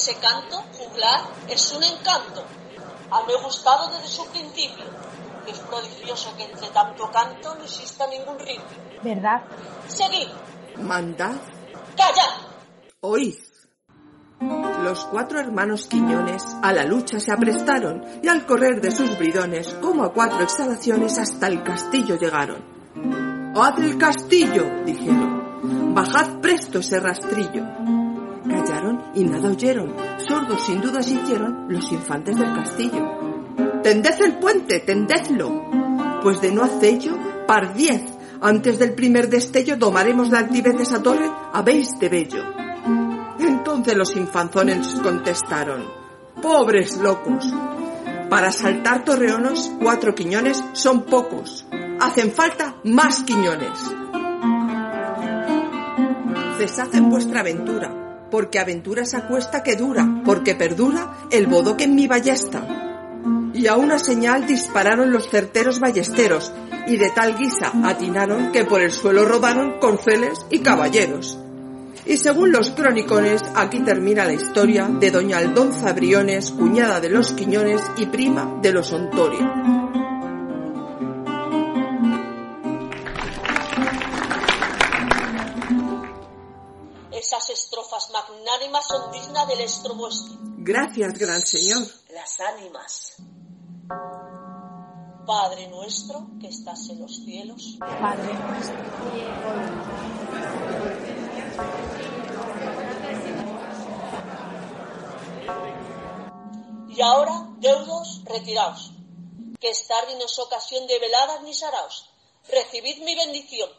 Ese canto, juglar, es un encanto. Ha me gustado desde su principio. Es prodigioso que entre tanto canto no exista ningún ritmo. ¿Verdad? Seguid. Mandad, Callad. oíd. Los cuatro hermanos Quiñones a la lucha se aprestaron y al correr de sus bridones, como a cuatro exhalaciones, hasta el castillo llegaron. ¡Haz el castillo! dijeron. Bajad presto ese rastrillo. Y nada oyeron. Sordos sin duda se hicieron los infantes del castillo. ¡Tended el puente! ¡Tendedlo! Pues de no hacello, par diez. Antes del primer destello domaremos la altivez de esa torre, habéis de bello. Entonces los infanzones contestaron, pobres locos, para saltar torreonos cuatro quiñones son pocos, hacen falta más quiñones. Cesad en vuestra aventura, porque aventura se acuesta que dura, porque perdura el bodoque en mi ballesta. Y a una señal dispararon los certeros ballesteros, y de tal guisa atinaron que por el suelo rodaron corceles y caballeros. Y según los cronicones, aquí termina la historia de doña Aldonza Briones, cuñada de los Quiñones y prima de los Ontorio. Esas estrofas magnánimas son dignas del estro vuestro. Gracias, gran señor. Las ánimas. Padre nuestro que estás en los cielos. Padre nuestro. Y ahora, deudos, retiraos, que es tarde y no es ocasión de veladas ni saraos. Recibid mi bendición.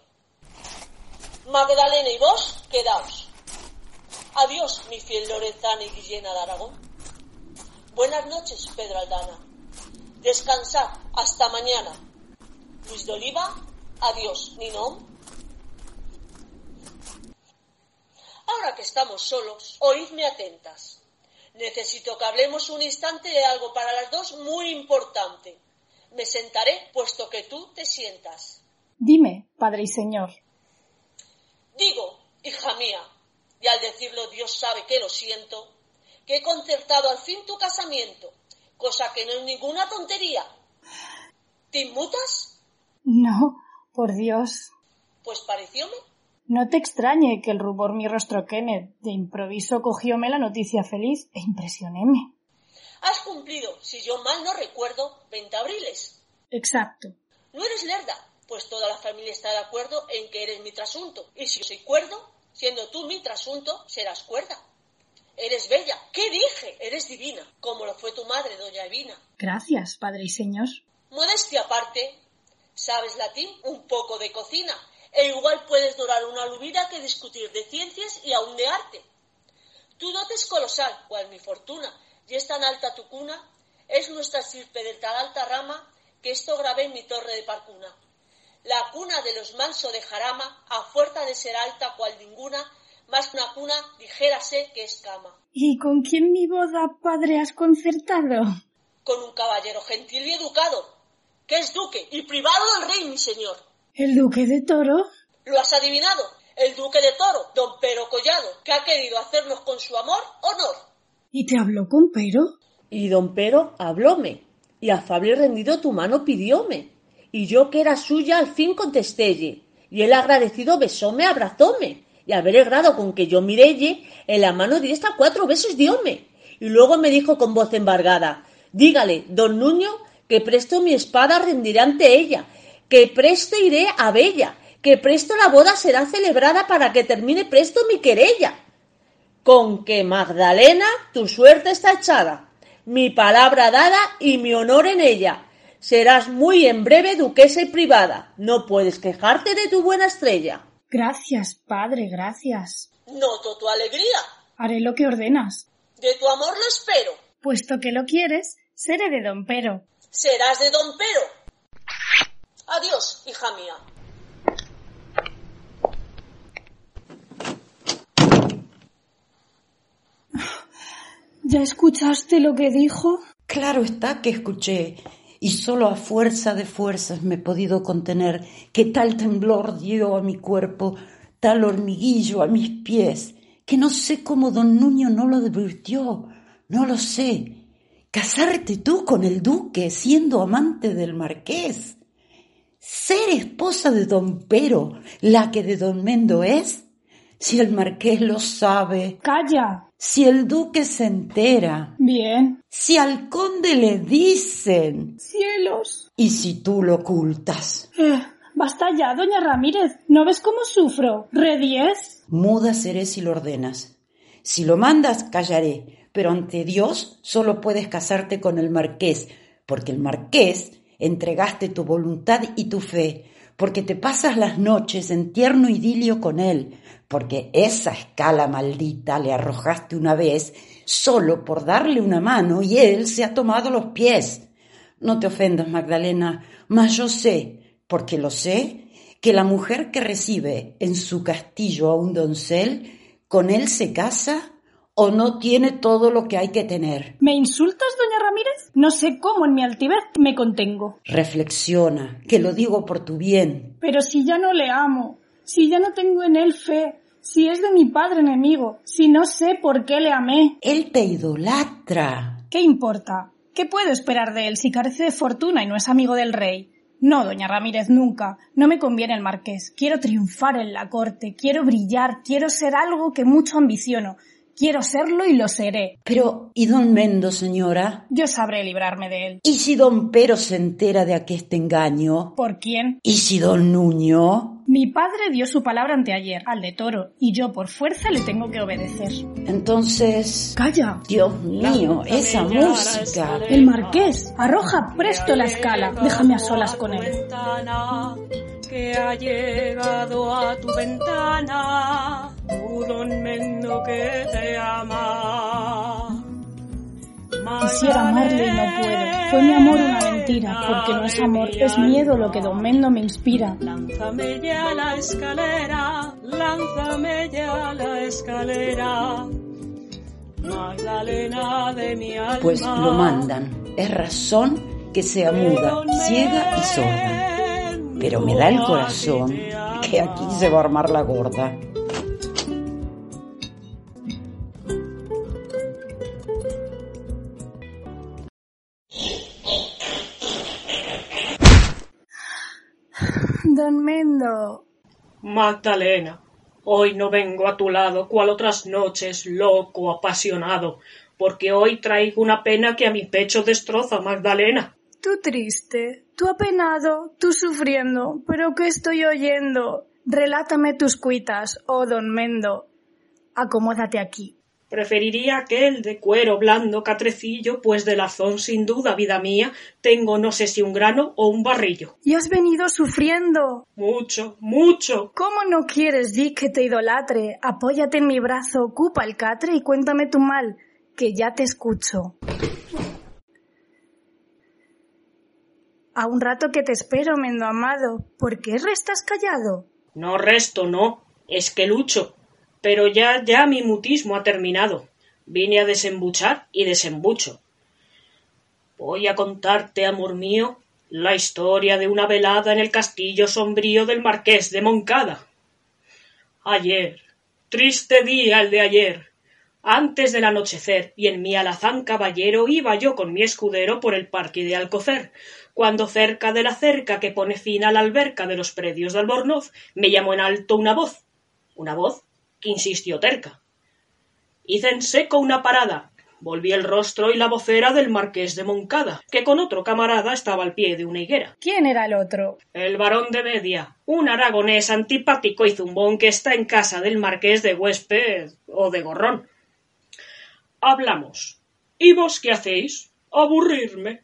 Magdalena y vos, quedaos. Adiós, mi fiel Lorenzana y Guillena de Aragón. Buenas noches, Pedro Aldana. Descansad, hasta mañana. Luis de Oliva, adiós, Ninón. Ahora que estamos solos, oídme atentas. Necesito que hablemos un instante de algo para las dos muy importante. Me sentaré puesto que tú te sientas. Dime, Padre y Señor. Digo, hija mía, y al decirlo Dios sabe que lo siento, que he concertado al fin tu casamiento, cosa que no es ninguna tontería. ¿Te inmutas? No, por Dios. Pues parecióme. No te extrañe que el rubor mi rostro Kenneth de improviso cogióme la noticia feliz e impresionéme. Has cumplido, si yo mal no recuerdo, 20 abriles. Exacto. No eres lerda, pues toda la familia está de acuerdo en que eres mi trasunto. Y si yo soy cuerdo, siendo tú mi trasunto, serás cuerda. Eres bella. ¿Qué dije? Eres divina, como lo fue tu madre, doña Evina. Gracias, Padre y Señor. Modestia aparte, ¿sabes latín? Un poco de cocina. E igual puedes dorar una lubida que discutir de ciencias y aun de arte. Tu dote es colosal, cual mi fortuna, y es tan alta tu cuna, es nuestra sirpe de tal alta rama, que esto grabé en mi torre de Parcuna. La cuna de los manso de Jarama, a fuerza de ser alta cual ninguna, más que una cuna, dijérase que es cama. ¿Y con quién mi boda, Padre, has concertado? Con un caballero gentil y educado, que es duque y privado del rey, mi señor. ¿El duque de Toro? ¿Lo has adivinado? El duque de Toro, don Pero Collado, que ha querido hacernos con su amor honor. ¿Y te habló con Pero? Y don Pero hablóme, y afable y rendido tu mano pidióme, y yo que era suya al fin contestélle, y él agradecido besóme, abrazóme, y al ver grado con que yo mirelle, en la mano diestra cuatro besos dióme, y luego me dijo con voz embargada, dígale, don Nuño, que presto mi espada rendiré ante ella, que presto iré a Bella, que presto la boda será celebrada para que termine presto mi querella. Con que Magdalena, tu suerte está echada, mi palabra dada y mi honor en ella. Serás muy en breve duquesa y privada, no puedes quejarte de tu buena estrella. Gracias, padre, gracias. Noto tu alegría. Haré lo que ordenas. De tu amor lo espero. Puesto que lo quieres, seré de don Pero. Serás de don Pero. Adiós, hija mía. ¿Ya escuchaste lo que dijo? Claro está que escuché, y solo a fuerza de fuerzas me he podido contener, que tal temblor dio a mi cuerpo, tal hormiguillo a mis pies, que no sé cómo don Nuño no lo advirtió, no lo sé. Casarte tú con el duque siendo amante del marqués. Ser esposa de don Pero, la que de don Mendo es. Si el marqués lo sabe, Calla. si el duque se entera, Bien. si al conde le dicen, Cielos. y si tú lo ocultas. Eh, basta ya, doña Ramírez. ¿No ves cómo sufro? ¿Re diez? Muda seré si lo ordenas. Si lo mandas, callaré, pero ante Dios solo puedes casarte con el marqués, porque el marqués entregaste tu voluntad y tu fe, porque te pasas las noches en tierno idilio con él, porque esa escala maldita le arrojaste una vez solo por darle una mano y él se ha tomado los pies. No te ofendas, Magdalena, mas yo sé, porque lo sé, que la mujer que recibe en su castillo a un doncel, con él se casa o no tiene todo lo que hay que tener. ¿Me insultas, doña Ramírez? No sé cómo en mi altivez me contengo. Reflexiona, que lo digo por tu bien. Pero si ya no le amo, si ya no tengo en él fe, si es de mi padre enemigo, si no sé por qué le amé. Él te idolatra. ¿Qué importa? ¿Qué puedo esperar de él si carece de fortuna y no es amigo del rey? No, doña Ramírez, nunca. No me conviene el marqués. Quiero triunfar en la corte, quiero brillar, quiero ser algo que mucho ambiciono. Quiero serlo y lo seré. Pero, ¿y don Mendo, señora? Yo sabré librarme de él. ¿Y si don Pero se entera de aqueste engaño? ¿Por quién? ¿Y si don Nuño? Mi padre dio su palabra anteayer, al de toro, y yo por fuerza le tengo que obedecer. Entonces... ¡Calla! Dios mío, esa música. El marqués. Arroja presto la escala. Déjame a solas con él. ventana, que ha llegado a tu ventana, Quisiera amarle y no puedo. Fue mi amor una mentira, porque no es amor, es miedo lo que Don Mendo me inspira. Lánzame ya la escalera, lánzame ya la escalera. Magdalena de mi alma. Pues lo mandan. Es razón que sea muda, ciega y sorda. Pero me da el corazón que aquí se va a armar la gorda. Magdalena, hoy no vengo a tu lado cual otras noches, loco, apasionado, porque hoy traigo una pena que a mi pecho destroza, Magdalena. Tú triste, tú apenado, tú sufriendo, pero ¿qué estoy oyendo? Relátame tus cuitas, oh don Mendo. Acomódate aquí. Preferiría aquel de cuero blando catrecillo, pues de lazón sin duda, vida mía, tengo no sé si un grano o un barrillo. Y has venido sufriendo. Mucho, mucho. ¿Cómo no quieres, di que te idolatre? Apóyate en mi brazo, ocupa el catre y cuéntame tu mal, que ya te escucho. A un rato que te espero, Mendo amado. ¿Por qué restas callado? No resto, no, es que lucho. Pero ya, ya mi mutismo ha terminado. Vine a desembuchar y desembucho. Voy a contarte, amor mío, la historia de una velada en el castillo sombrío del marqués de Moncada. Ayer, triste día el de ayer, antes del anochecer, y en mi alazán caballero iba yo con mi escudero por el parque de Alcocer, cuando cerca de la cerca que pone fin a la alberca de los predios de Albornoz, me llamó en alto una voz, una voz que insistió terca. Hice en seco una parada, volví el rostro y la vocera del marqués de Moncada, que con otro camarada estaba al pie de una higuera. ¿Quién era el otro? El barón de Media, un aragonés antipático y zumbón que está en casa del marqués de Huésped o de Gorrón. Hablamos. ¿Y vos qué hacéis? Aburrirme.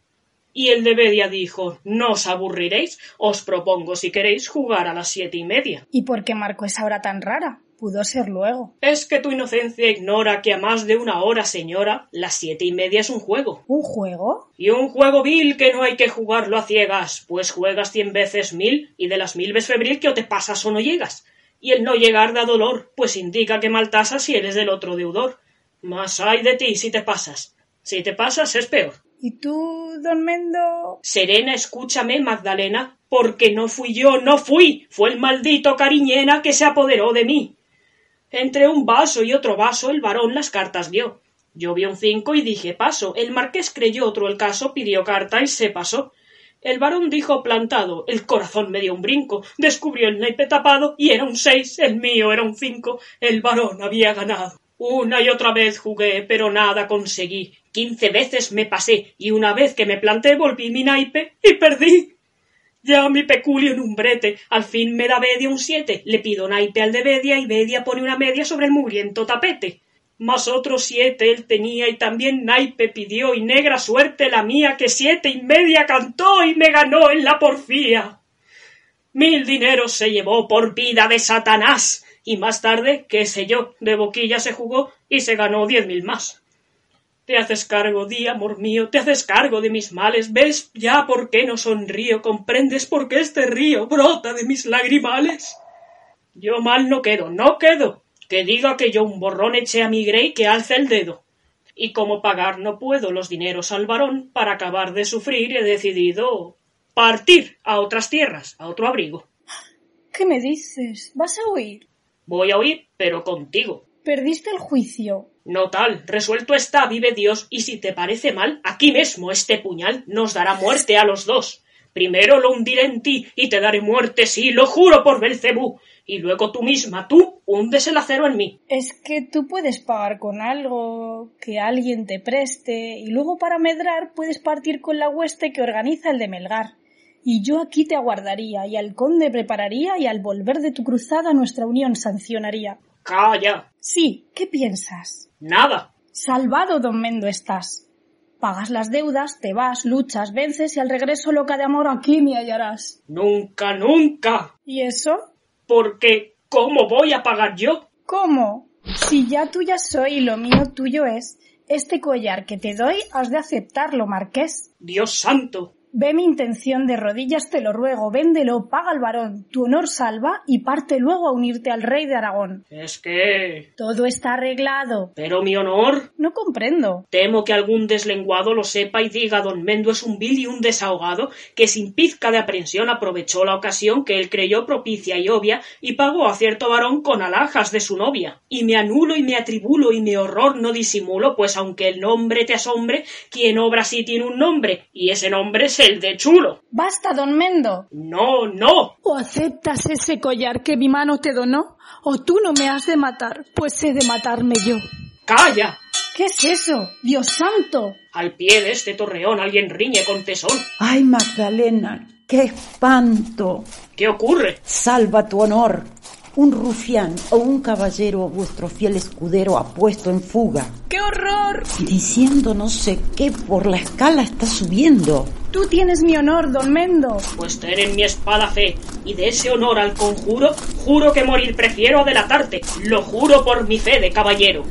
y el de Bedia dijo No os aburriréis, os propongo si queréis jugar a las siete y media. ¿Y por qué Marco es ahora tan rara? Pudo ser luego. Es que tu inocencia ignora que a más de una hora, señora, las siete y media es un juego. ¿Un juego? Y un juego vil que no hay que jugarlo a ciegas, pues juegas cien veces mil y de las mil ves febril que o te pasas o no llegas. Y el no llegar da dolor, pues indica que mal tasas si eres del otro deudor. Más hay de ti si te pasas. Si te pasas es peor. ¿Y tú, don Mendo? Serena, escúchame, Magdalena, porque no fui yo, no fui, fue el maldito cariñena que se apoderó de mí. Entre un vaso y otro vaso el varón las cartas vio. Yo vi un cinco y dije paso. El marqués creyó otro el caso, pidió carta y se pasó. El varón dijo plantado, el corazón me dio un brinco, descubrió el naipe tapado y era un seis, el mío era un cinco, el varón había ganado. Una y otra vez jugué, pero nada conseguí. Quince veces me pasé y una vez que me planté volví mi naipe y perdí. Ya mi peculio en un brete, al fin me da Bedia un siete, le pido naipe al de Bedia y Bedia pone una media sobre el mugriento tapete. Mas otro siete él tenía y también naipe pidió y negra suerte la mía que siete y media cantó y me ganó en la porfía. Mil dineros se llevó por vida de Satanás y más tarde, qué sé yo, de boquilla se jugó y se ganó diez mil más. Te haces cargo, di, amor mío, te haces cargo de mis males. ¿Ves ya por qué no sonrío? ¿Comprendes por qué este río brota de mis lagrimales? Yo mal no quedo, no quedo. Que diga que yo un borrón eché a mi grey que alce el dedo. Y como pagar no puedo los dineros al varón, para acabar de sufrir he decidido partir a otras tierras, a otro abrigo. ¿Qué me dices? ¿Vas a huir? Voy a huir, pero contigo. Perdiste el juicio. No tal, resuelto está, vive Dios, y si te parece mal, aquí mismo este puñal nos dará muerte a los dos. Primero lo hundiré en ti y te daré muerte, sí, lo juro por Belcebú. Y luego tú misma, tú, hundes el acero en mí. Es que tú puedes pagar con algo que alguien te preste y luego para medrar puedes partir con la hueste que organiza el de Melgar. Y yo aquí te aguardaría y al conde prepararía y al volver de tu cruzada nuestra unión sancionaría. Calla. Sí, ¿qué piensas? Nada. Salvado, don Mendo, estás. Pagas las deudas, te vas, luchas, vences y al regreso loca de amor aquí me hallarás. Nunca, nunca. ¿Y eso? Porque, ¿cómo voy a pagar yo? ¿Cómo? Si ya tuya soy y lo mío tuyo es, este collar que te doy has de aceptarlo, marqués. Dios santo. Ve mi intención de rodillas, te lo ruego, véndelo, paga al varón, tu honor salva y parte luego a unirte al rey de Aragón. Es que. Todo está arreglado. Pero mi honor. No comprendo. Temo que algún deslenguado lo sepa y diga don Mendo es un vil y un desahogado que sin pizca de aprensión aprovechó la ocasión que él creyó propicia y obvia y pagó a cierto varón con alhajas de su novia. Y me anulo y me atribulo y mi horror no disimulo, pues aunque el nombre te asombre, quien obra sí tiene un nombre, y ese nombre es el de chulo. Basta, don Mendo. No, no. O aceptas ese collar que mi mano te donó, o tú no me has de matar, pues he de matarme yo. ¡Calla! ¿Qué es eso? ¡Dios santo! Al pie de este torreón alguien riñe con tesón. Ay, Magdalena, qué espanto. ¿Qué ocurre? Salva tu honor. Un rufián o un caballero, vuestro fiel escudero, ha puesto en fuga. ¡Qué horror! Diciendo no sé qué por la escala está subiendo. Tú tienes mi honor, don Mendo. Pues ten en mi espada fe, y de ese honor al conjuro, juro que morir prefiero a delatarte. Lo juro por mi fe de caballero.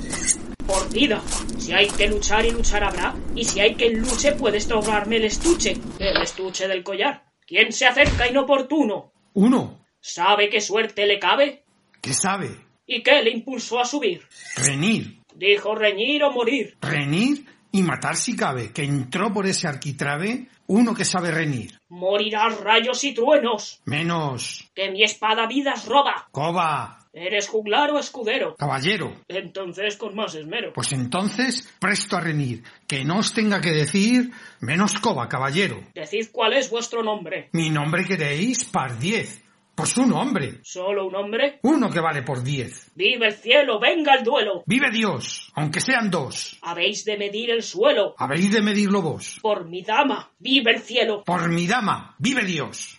Por vida. Si hay que luchar y luchar habrá, y si hay que luche puedes trobarme el estuche, el estuche del collar. ¿Quién se acerca inoportuno? Uno. ¿Sabe qué suerte le cabe? ¿Qué sabe? ¿Y qué le impulsó a subir? Reñir. Dijo reñir o morir. Reñir y matar si cabe, que entró por ese arquitrabe uno que sabe reñir. Morirás rayos y truenos. Menos. Que mi espada vidas roba. Coba. ¿Eres juglar o escudero? Caballero. Entonces con más esmero. Pues entonces, presto a reñir. Que no os tenga que decir menos coba, caballero. Decid cuál es vuestro nombre. Mi nombre queréis par diez. Pues un hombre. ¿Solo un hombre? Uno que vale por diez. ¡Vive el cielo! ¡Venga el duelo! Vive Dios, aunque sean dos. Habéis de medir el suelo. Habéis de medirlo vos. Por mi dama, vive el cielo. Por mi dama, vive Dios.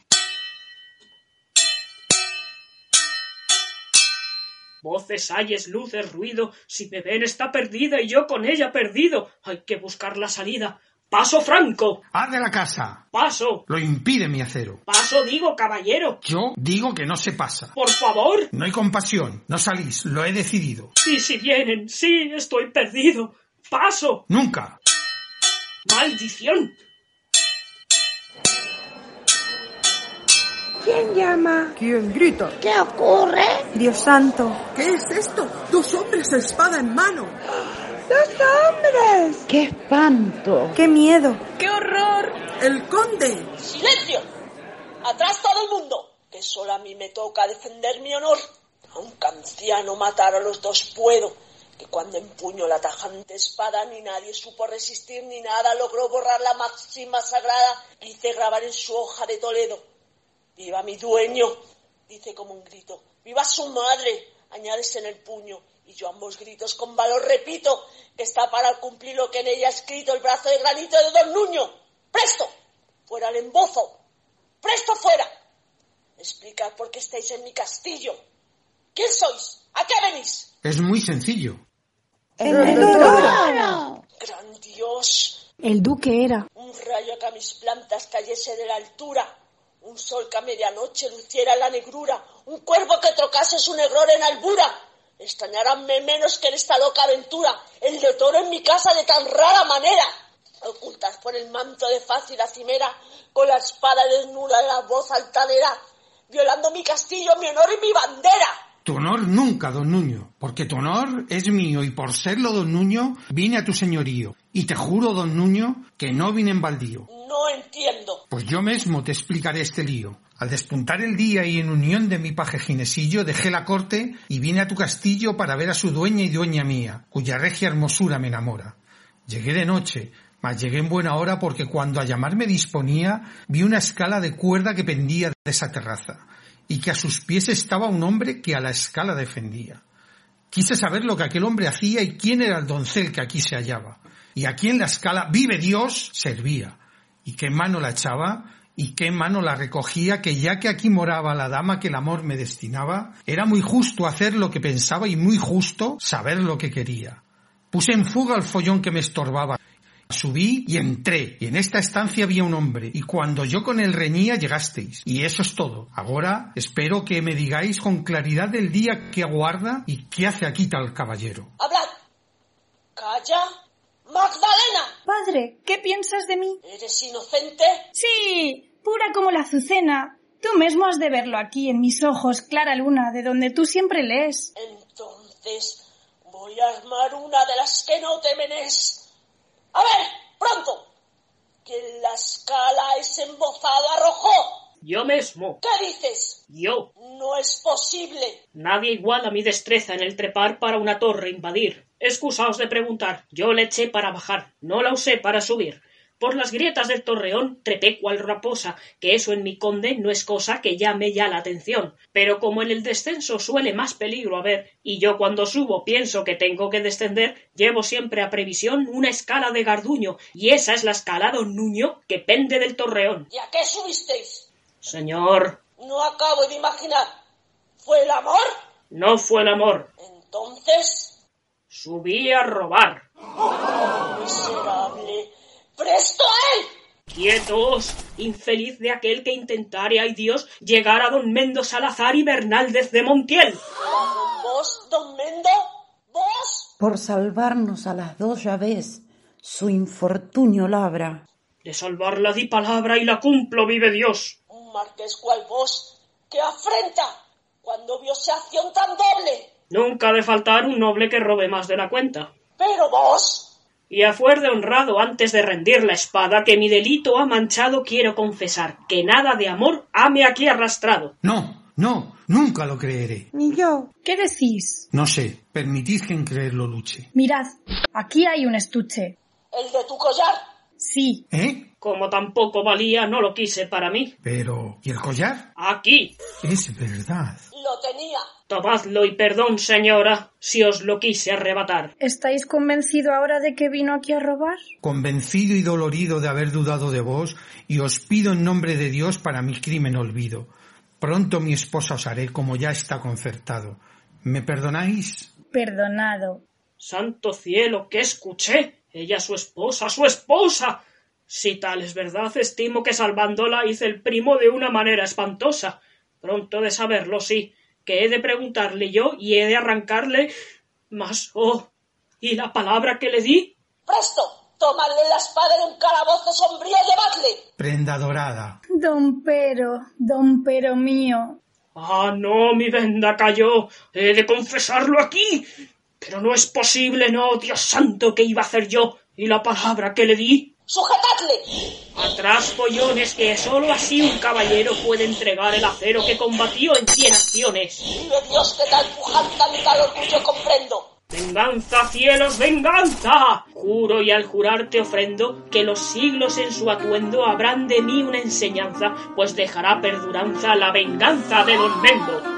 Voces, ayes, luces, ruido. Si me ven está perdida y yo con ella perdido. Hay que buscar la salida. Paso franco. Haz de la casa. Paso. Lo impide mi acero. Paso digo, caballero. Yo digo que no se pasa. Por favor. No hay compasión. No salís. Lo he decidido. Y si vienen, sí, estoy perdido. Paso. Nunca. Maldición. ¿Quién llama? ¿Quién grita? ¿Qué ocurre? Dios santo. ¿Qué es esto? Dos hombres espada en mano. ¡Dos hombres! ¡Qué espanto! ¡Qué miedo! ¡Qué horror! ¡El conde! ¡Silencio! ¡Atrás todo el mundo! Que solo a mí me toca defender mi honor. Aunque anciano matar a los dos puedo. Que cuando empuño la tajante espada ni nadie supo resistir ni nada logró borrar la máxima sagrada que hice grabar en su hoja de Toledo. ¡Viva mi dueño! Dice como un grito. ¡Viva su madre! Añades en el puño. Y yo ambos gritos con valor repito que está para cumplir lo que en ella ha escrito el brazo de granito de Don Nuño. ¡Presto! ¡Fuera el embozo! ¡Presto fuera! Explicad por qué estáis en mi castillo. ¿Quién sois? ¿A qué venís? Es muy sencillo. ¡El toro! ¡Gran Dios! El duque era. Un rayo que a mis plantas cayese de la altura. Un sol que a medianoche luciera la negrura. Un cuervo que trocase su negror en albura. Extrañaránme menos que en esta loca aventura. El de toro en mi casa de tan rara manera. Ocultas por el manto de la cimera. Con la espada desnuda y la voz altanera. Violando mi castillo, mi honor y mi bandera. Tu honor nunca, don Nuño, porque tu honor es mío y por serlo, don Nuño, vine a tu señorío. Y te juro, don Nuño, que no vine en baldío. No entiendo. Pues yo mismo te explicaré este lío. Al despuntar el día y en unión de mi paje Ginesillo, dejé la corte y vine a tu castillo para ver a su dueña y dueña mía, cuya regia hermosura me enamora. Llegué de noche, mas llegué en buena hora porque cuando a llamarme disponía, vi una escala de cuerda que pendía de esa terraza, y que a sus pies estaba un hombre que a la escala defendía. Quise saber lo que aquel hombre hacía y quién era el doncel que aquí se hallaba, y a quién la escala, vive Dios, servía, y qué mano la echaba, y qué mano la recogía, que ya que aquí moraba la dama que el amor me destinaba, era muy justo hacer lo que pensaba y muy justo saber lo que quería. Puse en fuga al follón que me estorbaba. Subí y entré, y en esta estancia había un hombre, y cuando yo con él reñía llegasteis, y eso es todo. Ahora espero que me digáis con claridad el día que aguarda y qué hace aquí tal caballero. Hablad. Calla. Magdalena. ¿Qué piensas de mí? ¿Eres inocente? Sí, pura como la azucena. Tú mismo has de verlo aquí en mis ojos, clara luna, de donde tú siempre lees. Entonces voy a armar una de las que no temenes. A ver, pronto. ¿Quién la escala es embozado arrojó? Yo mismo. ¿Qué dices? Yo. No es posible. Nadie iguala mi destreza en el trepar para una torre invadir. Excusaos de preguntar. Yo le eché para bajar, no la usé para subir. Por las grietas del torreón trepé cual raposa, que eso en mi conde no es cosa que llame ya la atención. Pero como en el descenso suele más peligro haber, y yo cuando subo pienso que tengo que descender, llevo siempre a previsión una escala de garduño, y esa es la escala don Nuño que pende del torreón. ¿Y a qué subisteis? Señor, No acabo de imaginar. ¿Fue el amor? no fue el amor. Entonces, Subí a robar. miserable. ¡Presto a él! Quietos, infeliz de aquel que intentare, ay Dios, llegar a don Mendo Salazar y Bernaldez de Montiel. ¿Vos, don Mendo? ¿Vos? Por salvarnos a las dos ya ves, su infortunio labra. De salvarla di palabra y la cumplo, vive Dios. Un marqués cual vos, que afrenta cuando vio se acción tan doble. Nunca ha de faltar un noble que robe más de la cuenta. Pero vos, Y a fuer de honrado antes de rendir la espada que mi delito ha manchado quiero confesar que nada de amor hame aquí arrastrado. No, no, nunca lo creeré. Ni yo. ¿Qué decís? No sé, permitid que en creerlo luche. Mirad, aquí hay un estuche. el de tu collar. Sí, ¿Eh? Como tampoco valía, no lo quise para mí. Pero... ¿Y el collar? Aquí. Es verdad. Lo tenía. Tomadlo y perdón, señora, si os lo quise arrebatar. ¿estáis convencido ahora de que vino aquí a robar? Convencido y dolorido de haber dudado de vos, y os pido en nombre de Dios para mi crimen olvido. Pronto mi esposa os haré como ya está concertado. ¿Me perdonáis? Perdonado. Santo cielo, ¿qué escuché? Ella su esposa, su esposa. Si tal es verdad, estimo que salvándola hice el primo de una manera espantosa. Pronto de saberlo, sí, que he de preguntarle yo y he de arrancarle. Mas, oh, ¿y la palabra que le di? ¡Presto! Tomadle la espada en un calabozo sombrío y llevadle. Prenda dorada. Don Pero, don Pero mío. Ah, no, mi venda cayó. He de confesarlo aquí. Pero no es posible, no, Dios santo, ¿qué iba a hacer yo? ¿Y la palabra que le di? ¡Sujetadle! Atrás, pollones, que solo así un caballero puede entregar el acero que combatió en cien acciones. Vive Dios que tal tal orgullo comprendo. Venganza, cielos, venganza. Juro y al jurar te ofrendo que los siglos en su atuendo habrán de mí una enseñanza, pues dejará perduranza la venganza de don Mendo.